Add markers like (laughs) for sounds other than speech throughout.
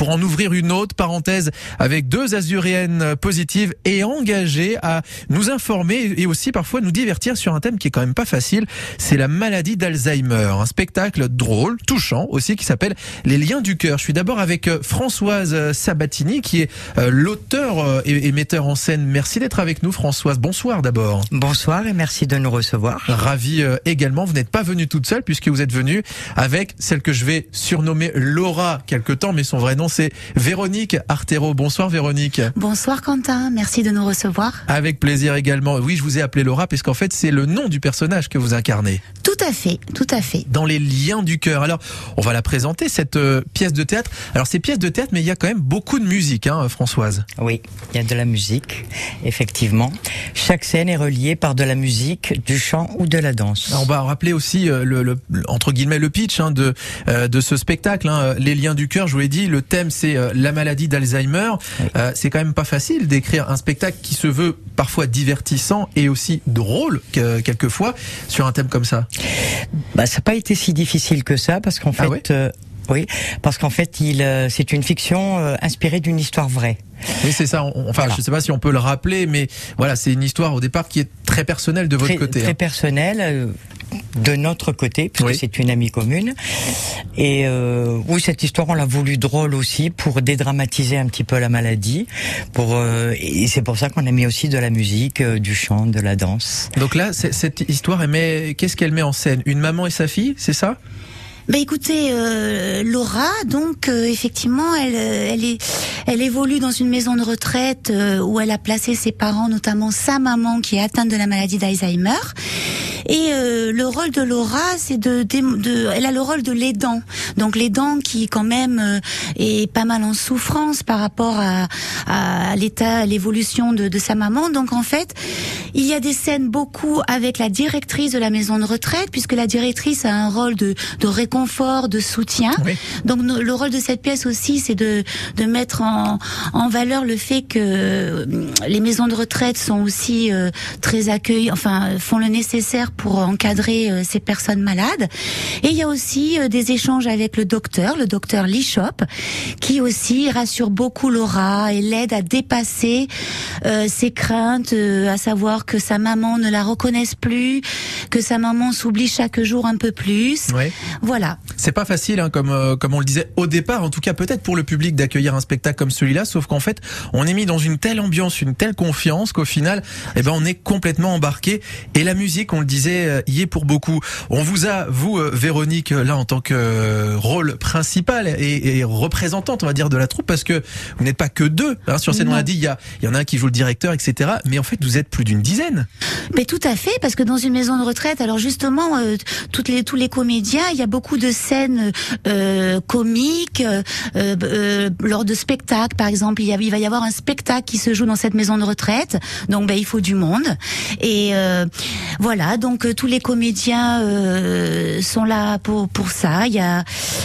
pour en ouvrir une autre parenthèse avec deux azuréennes positives et engagées à nous informer et aussi parfois nous divertir sur un thème qui est quand même pas facile. C'est la maladie d'Alzheimer. Un spectacle drôle, touchant aussi qui s'appelle Les liens du cœur. Je suis d'abord avec euh, Françoise Sabatini qui est euh, l'auteur euh, et metteur en scène. Merci d'être avec nous Françoise. Bonsoir d'abord. Bonsoir et merci de nous recevoir. Ravi également. Vous n'êtes pas venue toute seule puisque vous êtes venue avec celle que je vais surnommer Laura quelque temps, mais son vrai nom c'est Véronique Artero. Bonsoir Véronique. Bonsoir Quentin, merci de nous recevoir. Avec plaisir également. Oui, je vous ai appelé Laura puisqu'en fait c'est le nom du personnage que vous incarnez. Tout à fait, tout à fait. Dans les liens du cœur. Alors, on va la présenter cette euh, pièce de théâtre. Alors c'est pièce de théâtre, mais il y a quand même beaucoup de musique, hein, Françoise. Oui, il y a de la musique, effectivement. Chaque scène est reliée par de la musique, du chant ou de la danse. on va rappeler aussi euh, le, entre guillemets le pitch hein, de euh, de ce spectacle, hein, les liens du cœur. Je vous l'ai dit, le thème c'est la maladie d'Alzheimer. c'est quand même pas facile d'écrire un spectacle qui se veut parfois divertissant et aussi drôle quelquefois sur un thème comme ça. Bah, ça n'a pas été si difficile que ça parce qu'en ah fait, euh, oui, parce qu'en fait, il, euh, c'est une fiction euh, inspirée d'une histoire vraie. Oui, c'est ça. enfin, je je sais pas si on peut le rappeler, mais voilà, c'est une histoire au départ qui est très personnelle de votre côté. Très hein. personnelle de notre côté, puisque c'est une amie commune. Et euh, oui, cette histoire, on l'a voulu drôle aussi pour dédramatiser un petit peu la maladie. Pour euh, et c'est pour ça qu'on a mis aussi de la musique, euh, du chant, de la danse. Donc là, cette histoire, elle met, qu'est-ce qu'elle met en scène? Une maman et sa fille, c'est ça? Bah écoutez, euh, Laura, donc euh, effectivement, elle, euh, elle, est, elle évolue dans une maison de retraite où elle a placé ses parents, notamment sa maman qui est atteinte de la maladie d'Alzheimer. Et le rôle de Laura, c'est de, de, elle a le rôle de l'aidant. Donc l'aidant qui quand même est pas mal en souffrance par rapport à, à l'état, à l'évolution de, de sa maman. Donc en fait, il y a des scènes beaucoup avec la directrice de la maison de retraite, puisque la directrice a un rôle de, de de soutien. Donc le rôle de cette pièce aussi, c'est de, de mettre en, en valeur le fait que euh, les maisons de retraite sont aussi euh, très accueillies, enfin font le nécessaire pour encadrer euh, ces personnes malades. Et il y a aussi des échanges avec le docteur, le docteur Lichop, qui aussi rassure beaucoup Laura et l'aide à dépasser ses craintes, à savoir que sa maman ne la reconnaisse plus, que sa maman s'oublie chaque jour un peu plus. Voilà. C'est pas facile, hein, comme euh, comme on le disait au départ, en tout cas peut-être pour le public d'accueillir un spectacle comme celui-là, sauf qu'en fait on est mis dans une telle ambiance, une telle confiance qu'au final, eh ben on est complètement embarqué. Et la musique, on le disait, euh, y est pour beaucoup. On vous a, vous euh, Véronique, là en tant que rôle principal et, représentante, on va dire, de la troupe, parce que vous n'êtes pas que deux hein, sur scène. On a dit, il y, a, y en a un qui joue le directeur, etc. Mais en fait, vous êtes plus d'une dizaine. Mais tout à fait, parce que dans une maison de retraite, alors justement, euh, toutes les tous les comédiens, il y a beaucoup de scènes euh, comiques euh, euh, lors de spectacles, par exemple. Il, y a, il va y avoir un spectacle qui se joue dans cette maison de retraite, donc ben, il faut du monde. Et voilà, donc tous les comédiens sont là pour pour ça. Il y a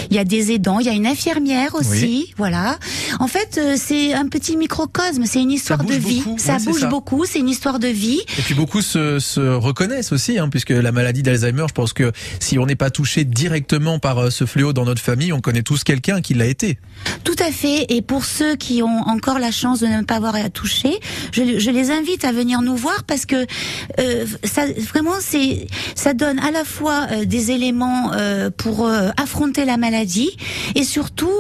il y a des aidants, il y a une infirmière aussi, voilà. En fait, c'est un petit microcosme, c'est une histoire de vie. Ça bouge beaucoup, c'est une histoire de vie. Et puis beaucoup se, se reconnaissent aussi, hein, puisque la maladie d'Alzheimer, je pense que si on n'est pas touché directement par euh, ce fléau dans notre famille, on connaît tous quelqu'un qui l'a été. Tout à fait. Et pour ceux qui ont encore la chance de ne pas avoir à toucher, je, je les invite à venir nous voir parce que euh, ça, vraiment, c'est, ça donne à la fois euh, des éléments euh, pour affronter la maladie et surtout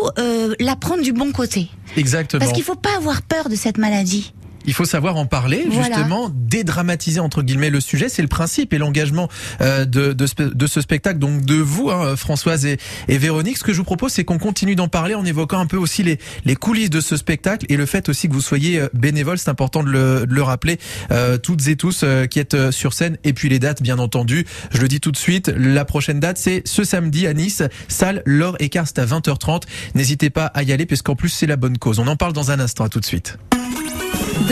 la prendre du bon côté. Exactement. Parce qu'il faut pas avoir peur de cette maladie. Il faut savoir en parler, justement, dédramatiser entre guillemets le sujet. C'est le principe et l'engagement euh, de, de, de, ce spectacle. Donc de vous, hein, Françoise et, et, Véronique, ce que je vous propose, c'est qu'on continue d'en parler en évoquant un peu aussi les, les, coulisses de ce spectacle et le fait aussi que vous soyez euh, bénévole. C'est important de le, de le rappeler, euh, toutes et tous euh, qui êtes sur scène. Et puis les dates, bien entendu. Je le dis tout de suite. La prochaine date, c'est ce samedi à Nice, salle Laure Écart, à 20h30. N'hésitez pas à y aller, puisqu'en plus c'est la bonne cause. On en parle dans un instant. À tout de suite.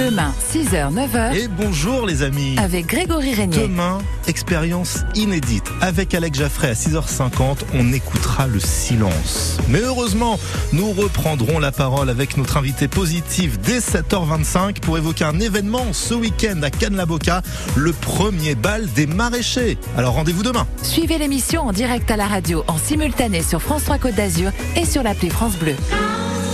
Demain, 6h, 9h. Et bonjour les amis. Avec Grégory Régnier. Demain, expérience inédite. Avec Alex Jaffray à 6h50, on écoutera le silence. Mais heureusement, nous reprendrons la parole avec notre invité positif dès 7h25 pour évoquer un événement ce week-end à Cannes-la-Boca, le premier bal des maraîchers. Alors rendez-vous demain. Suivez l'émission en direct à la radio, en simultané sur France 3 Côte d'Azur et sur l'appli France Bleu.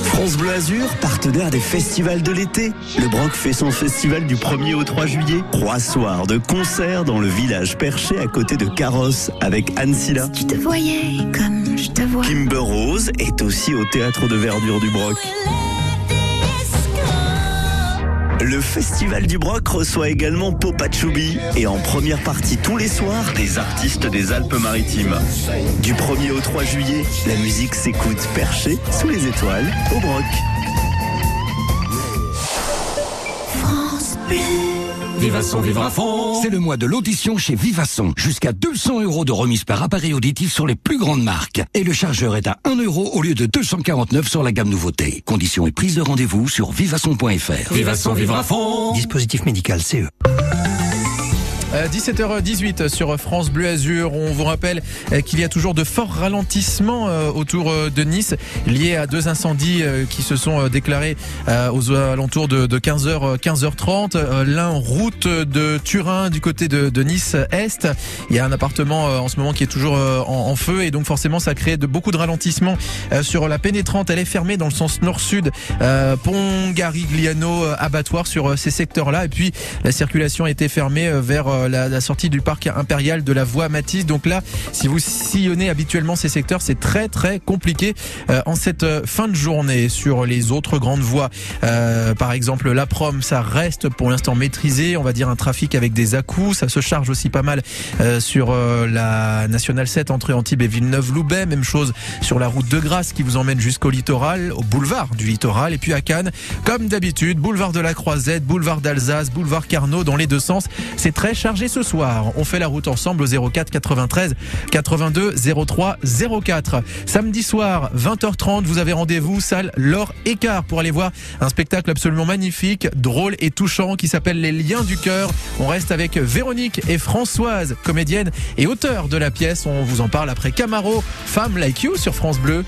France Bleu Azur, partenaire des festivals de l'été. Le Broc fait son festival du 1er au 3 juillet. Trois soirs de concerts dans le village perché à côté de Carrosse avec Anne Silla. tu te voyais comme je te vois. Kimber Rose est aussi au théâtre de verdure du Broc. Le Festival du Broc reçoit également Popachoubi et en première partie tous les soirs des artistes des Alpes-Maritimes. Du 1er au 3 juillet, la musique s'écoute perché sous les étoiles au Broc. France Bleu. Vivasson, vivre à fond C'est le mois de l'audition chez Vivasson. Jusqu'à 200 euros de remise par appareil auditif sur les plus grandes marques. Et le chargeur est à 1 euro au lieu de 249 sur la gamme nouveauté. Conditions et prise de rendez-vous sur vivasson.fr. Vivasson, vivre à fond Dispositif médical CE. 17h18 Euh, sur France Bleu Azur. On vous rappelle euh, qu'il y a toujours de forts ralentissements euh, autour de Nice liés à deux incendies qui se sont déclarés aux alentours de, de 15h, 15h30. Euh, L'un route de Turin du côté de, Nice Est. Il y a un appartement en ce moment qui est toujours en, feu et donc forcément ça crée de beaucoup de ralentissements sur la pénétrante. Elle est fermée dans le sens nord-sud. Pont Garigliano abattoir sur ces secteurs-là et puis la circulation a été fermée vers la, sortie du parc impérial de la voie Matisse. Donc là, si vous sillonnez habituellement ces secteurs, c'est très très compliqué euh, en cette euh, fin de journée. Sur les autres grandes voies, euh, par exemple la prom, ça reste pour l'instant maîtrisé. On va dire un trafic avec des à-coups. Ça se charge aussi pas mal sur la nationale 7 entre Antibes et Villeneuve-Loubet. Même chose sur la route de Grasse qui vous emmène jusqu'au littoral, au boulevard du littoral. Et puis à Cannes, comme d'habitude, boulevard de la Croisette, boulevard d'Alsace, boulevard Carnot dans les deux sens. C'est très chargé ce soir. On fait la route ensemble au 04 93 82 03 04. Samedi soir, 20h30, vous avez rendez-vous salle Laure Écart pour aller voir un spectacle absolument magnifique, drôle et touchant qui s'appelle Les Liens du cœur. On reste avec Véronique et Françoise, comédienne et auteur de la pièce. On vous en parle après Camaro, Femme Like You sur France Bleu.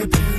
hip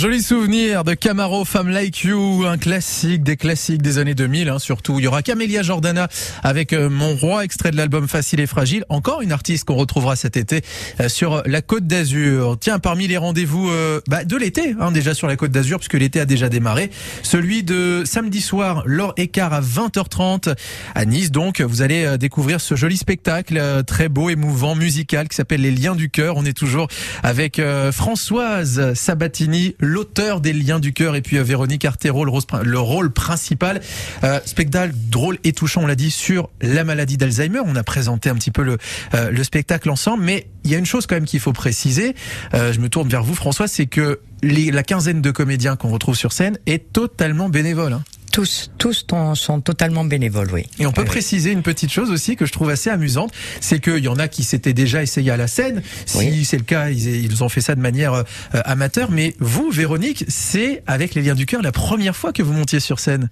joli souvenir de Camaro, Femme Like You, un classique des classiques des années 2000, hein, surtout. Il y aura Camélia Jordana avec euh, Mon Roi, extrait de l'album Facile et Fragile. Encore une artiste qu'on retrouvera cet été euh, sur la Côte d'Azur. Tiens, parmi les rendez-vous euh, bah, de l'été, hein, déjà sur la Côte d'Azur, puisque l'été a déjà démarré, celui de samedi soir, l'or écart à 20h30 à Nice. Donc, vous allez découvrir ce joli spectacle très beau, émouvant, musical qui s'appelle Les Liens du Cœur. On est toujours avec Françoise Sabatini, l'auteur des Liens du Cœur, et puis euh, Véronique Artero, le, rôle principal. Euh, spectacle drôle et touchant, on l'a dit, sur la maladie d'Alzheimer. On a présenté un petit peu le, euh, le spectacle ensemble, mais il y a une chose quand même qu'il faut préciser. Je me tourne vers vous, Françoise, c'est que la quinzaine de comédiens qu'on retrouve sur scène est totalement bénévole. hein. Tous, tous sont, totalement bénévoles, oui. Et on peut Oui, oui. préciser une petite chose aussi que je trouve assez amusante, c'est qu'il y en a qui s'étaient déjà essayés à la scène. Si Oui. c'est le cas, ils, ils ont fait ça de manière euh, amateur. Mais vous, Véronique, c'est avec les liens du cœur la première fois que vous montiez sur scène.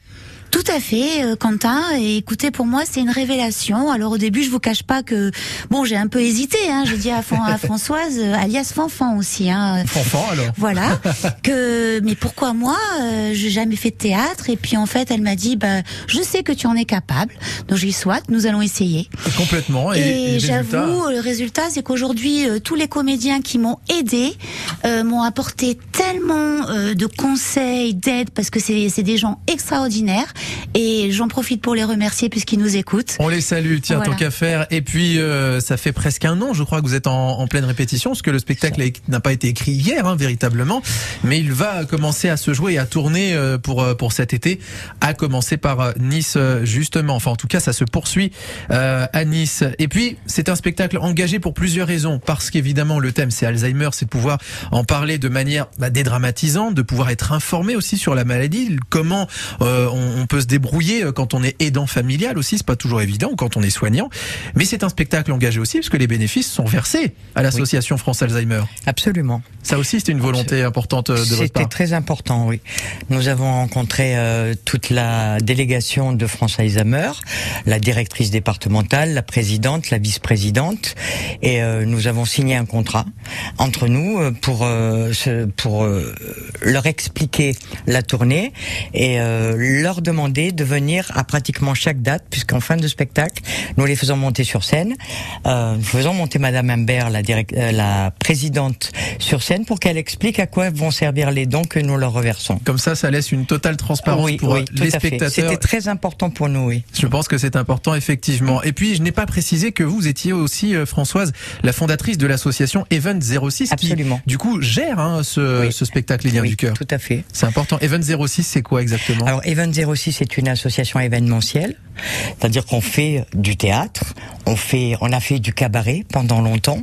Tout à fait, euh, Quentin. Et écoutez, pour moi, c'est une révélation. Alors au début, je vous cache pas que bon, j'ai un peu hésité. Hein, je dis à, Fran- à (laughs) Françoise, euh, alias Fanfan aussi. Hein, Enfant alors. Voilà. (laughs) que mais pourquoi moi euh, J'ai jamais fait de théâtre? Et puis en fait, elle m'a dit, bah, je sais que tu en es capable. Donc j'ai dit, soit, nous allons essayer. Complètement. Et, Et, et le résultat j'avoue, le résultat, c'est qu'aujourd'hui, euh, tous les comédiens qui m'ont aidé euh, m'ont apporté tellement euh, de conseils, d'aide, parce que c'est des gens extraordinaires. Et j'en profite pour les remercier puisqu'ils nous écoutent. On les salue, tiens, Voilà. tant qu'à faire. Et puis, euh, ça fait presque un an, je crois, que vous êtes en, en pleine répétition, parce que le spectacle n'a pas été écrit hier, hein, véritablement. Mais il va commencer à se jouer et à tourner euh, pour, euh, pour cet été, à commencer par euh, Nice, justement. Enfin, en tout cas, ça se poursuit euh, à Nice. Et puis, c'est un spectacle engagé pour plusieurs raisons. Parce qu'évidemment, le thème, c'est Alzheimer, c'est de pouvoir en parler de manière bah, dédramatisante, de pouvoir être informé aussi sur la maladie, comment euh, on, on peut se débrouiller euh, quand on est aidant familial aussi, c'est pas toujours évident, ou quand on est soignant. Mais c'est un spectacle engagé aussi, parce que les bénéfices sont versés à l'association France Alzheimer. Absolument. Ça aussi, c'était une volonté importante euh, de votre C'était part. très important, oui. Nous avons rencontré euh, toute la délégation de France Alzheimer, la directrice départementale, la présidente, la vice-présidente, et euh, nous avons signé un contrat entre nous pour euh, pour leur expliquer la tournée et leur demander de venir à pratiquement chaque date, puisqu'en fin de spectacle, nous les faisons monter sur scène. Euh, nous faisons monter Madame Imbert, la, direct- euh, la présidente, sur scène pour qu'elle explique à quoi vont servir les dons que nous leur reversons. Comme ça, ça laisse une totale transparence oui, pour oui, euh, les spectateurs. C'était très important pour nous, oui. Je pense que c'est important, effectivement. Et puis, je n'ai pas précisé que vous étiez aussi, euh, Françoise, la fondatrice de l'association Event 06, Absolument. qui, du coup, gère hein, ce, Oui. ce spectacle Les Liens du Cœur. Tout à fait. C'est important. Event 06, c'est quoi exactement? Alors, Event 06 est une association événementielle, c'est-à-dire qu'on fait du théâtre, on fait, on a fait du cabaret pendant longtemps,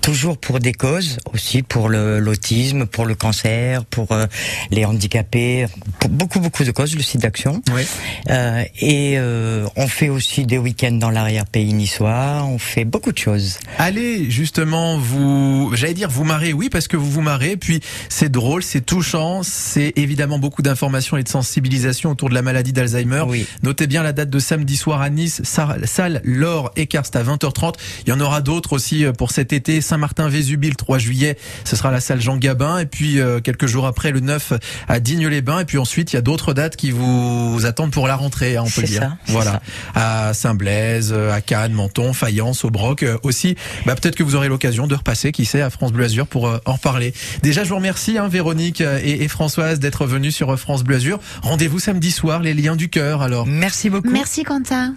toujours pour des causes, aussi pour l'autisme, pour le cancer, pour euh, les handicapés, pour beaucoup beaucoup de causes, le site d'action. Oui. Euh, et euh, on fait aussi des week-ends dans l'arrière-pays niçois, on fait beaucoup de choses. Allez, justement, vous, j'allais dire vous marrer, oui, parce que vous vous marrez, puis c'est drôle, c'est touchant, c'est évidemment beaucoup d'informations et de sensibilisation autour de la maladie d'Alzheimer. Oui. Notez bien la date de samedi soir à Nice, sa- salle Laure Écart, c'est à 20h30. Il y en aura d'autres aussi euh, pour cet été. Saint-Martin-Vésubie le 3 juillet, ce sera la salle Jean Gabin. Et puis euh, quelques jours après, le 9 à Digne-les-Bains. Et puis ensuite, il y a d'autres dates qui vous attendent pour la rentrée, hein, on peut dire. ça, voilà. À Saint-Blaise, euh, à Cannes, Menton, Fayence, Aubrac aussi. Bah, peut-être que vous aurez l'occasion de repasser, qui sait, à France Bleu Azur pour en reparler. Déjà, je vous remercie, hein, Véronique et, et Françoise, d'être venues sur France Bleu Azur. Rendez-vous samedi soir, les liens du cœur, alors. Merci beaucoup. Merci, Quentin.